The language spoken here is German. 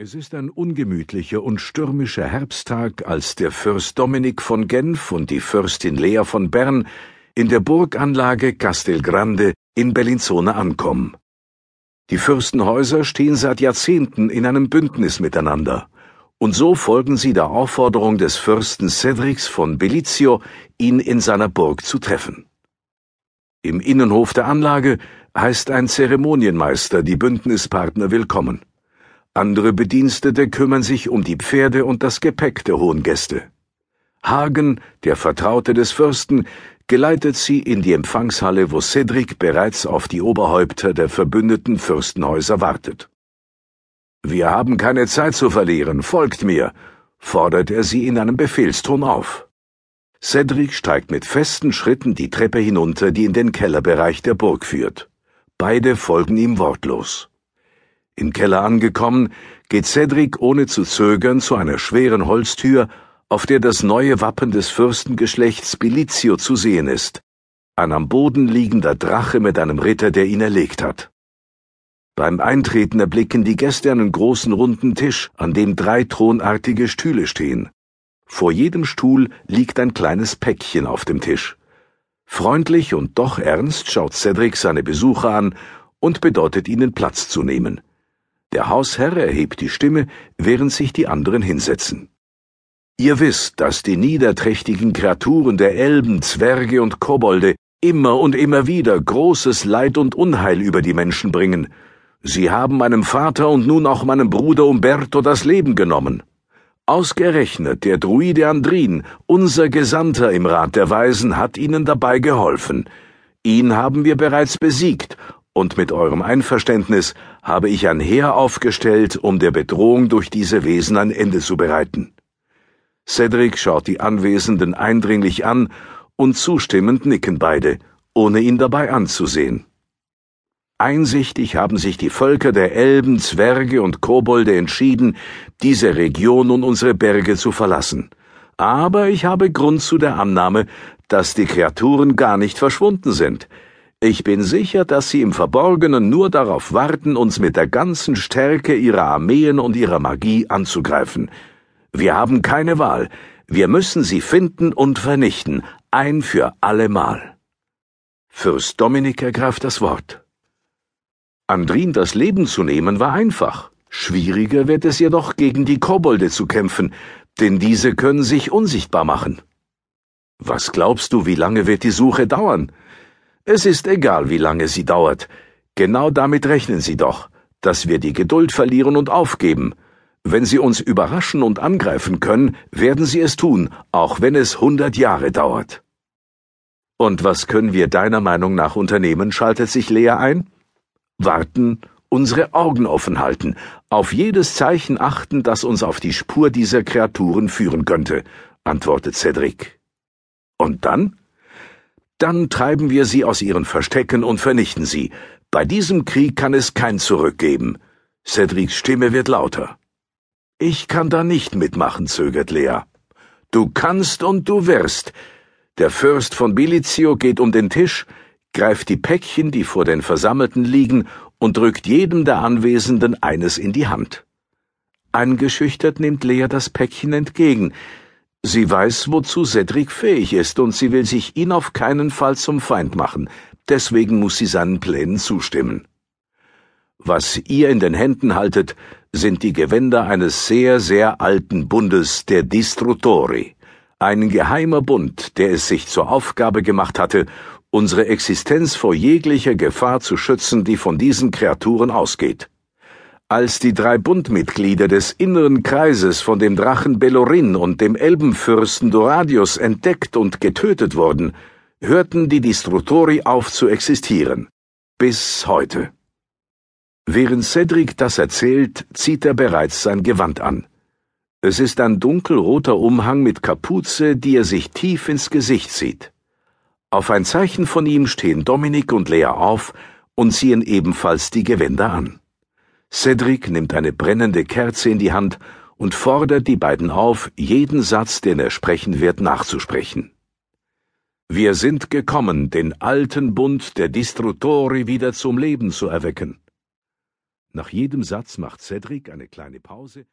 Es ist ein ungemütlicher und stürmischer Herbsttag, als der Fürst Dominik von Genf und die Fürstin Lea von Bern in der Burganlage Castelgrande in Bellinzona ankommen. Die Fürstenhäuser stehen seit Jahrzehnten in einem Bündnis miteinander, und so folgen sie der Aufforderung des Fürsten Cedrics von Bellizio, ihn in seiner Burg zu treffen. Im Innenhof der Anlage heißt ein Zeremonienmeister die Bündnispartner willkommen. Andere Bedienstete kümmern sich um die Pferde und das Gepäck der hohen Gäste. Hagen, der Vertraute des Fürsten, geleitet sie in die Empfangshalle, wo Cedric bereits auf die Oberhäupter der verbündeten Fürstenhäuser wartet. Wir haben keine Zeit zu verlieren, folgt mir, fordert er sie in einem Befehlston auf. Cedric steigt mit festen Schritten die Treppe hinunter, die in den Kellerbereich der Burg führt. Beide folgen ihm wortlos. Im Keller angekommen, geht Cedric ohne zu zögern zu einer schweren Holztür, auf der das neue Wappen des Fürstengeschlechts Bilizio zu sehen ist. Ein am Boden liegender Drache mit einem Ritter, der ihn erlegt hat. Beim Eintreten erblicken die Gäste einen großen runden Tisch, an dem drei thronartige Stühle stehen. Vor jedem Stuhl liegt ein kleines Päckchen auf dem Tisch. Freundlich und doch ernst schaut Cedric seine Besucher an und bedeutet ihnen Platz zu nehmen. Der Hausherr erhebt die Stimme, während sich die anderen hinsetzen. Ihr wisst, dass die niederträchtigen Kreaturen der Elben, Zwerge und Kobolde immer und immer wieder großes Leid und Unheil über die Menschen bringen. Sie haben meinem Vater und nun auch meinem Bruder Umberto das Leben genommen. Ausgerechnet der Druide Andrin, unser Gesandter im Rat der Weisen, hat ihnen dabei geholfen. Ihn haben wir bereits besiegt und mit eurem Einverständnis habe ich ein Heer aufgestellt, um der Bedrohung durch diese Wesen ein Ende zu bereiten. Cedric schaut die Anwesenden eindringlich an, und zustimmend nicken beide, ohne ihn dabei anzusehen. Einsichtig haben sich die Völker der Elben, Zwerge und Kobolde entschieden, diese Region und unsere Berge zu verlassen. Aber ich habe Grund zu der Annahme, dass die Kreaturen gar nicht verschwunden sind, ich bin sicher, dass sie im Verborgenen nur darauf warten, uns mit der ganzen Stärke ihrer Armeen und ihrer Magie anzugreifen. Wir haben keine Wahl. Wir müssen sie finden und vernichten, ein für allemal. Fürst Dominik ergreift das Wort. Andrin das Leben zu nehmen war einfach. Schwieriger wird es jedoch, gegen die Kobolde zu kämpfen, denn diese können sich unsichtbar machen. Was glaubst du, wie lange wird die Suche dauern? Es ist egal, wie lange sie dauert. Genau damit rechnen Sie doch, dass wir die Geduld verlieren und aufgeben. Wenn Sie uns überraschen und angreifen können, werden Sie es tun, auch wenn es hundert Jahre dauert. Und was können wir deiner Meinung nach unternehmen, schaltet sich Lea ein? Warten, unsere Augen offen halten, auf jedes Zeichen achten, das uns auf die Spur dieser Kreaturen führen könnte, antwortet Cedric. Und dann? Dann treiben wir sie aus ihren Verstecken und vernichten sie. Bei diesem Krieg kann es kein Zurück geben. Cedrics Stimme wird lauter. Ich kann da nicht mitmachen, zögert Lea. Du kannst und du wirst. Der Fürst von Bilizio geht um den Tisch, greift die Päckchen, die vor den Versammelten liegen, und drückt jedem der Anwesenden eines in die Hand. Eingeschüchtert nimmt Lea das Päckchen entgegen, Sie weiß, wozu Cedric fähig ist, und sie will sich ihn auf keinen Fall zum Feind machen, deswegen muss sie seinen Plänen zustimmen. Was ihr in den Händen haltet, sind die Gewänder eines sehr, sehr alten Bundes, der Distruttori, ein geheimer Bund, der es sich zur Aufgabe gemacht hatte, unsere Existenz vor jeglicher Gefahr zu schützen, die von diesen Kreaturen ausgeht. Als die drei Bundmitglieder des inneren Kreises von dem Drachen Bellorin und dem Elbenfürsten Doradius entdeckt und getötet wurden, hörten die Distrutori auf zu existieren. Bis heute. Während Cedric das erzählt, zieht er bereits sein Gewand an. Es ist ein dunkelroter Umhang mit Kapuze, die er sich tief ins Gesicht zieht. Auf ein Zeichen von ihm stehen Dominik und Lea auf und ziehen ebenfalls die Gewänder an. Cedric nimmt eine brennende Kerze in die Hand und fordert die beiden auf, jeden Satz, den er sprechen wird, nachzusprechen. Wir sind gekommen, den alten Bund der Distrutori wieder zum Leben zu erwecken. Nach jedem Satz macht Cedric eine kleine Pause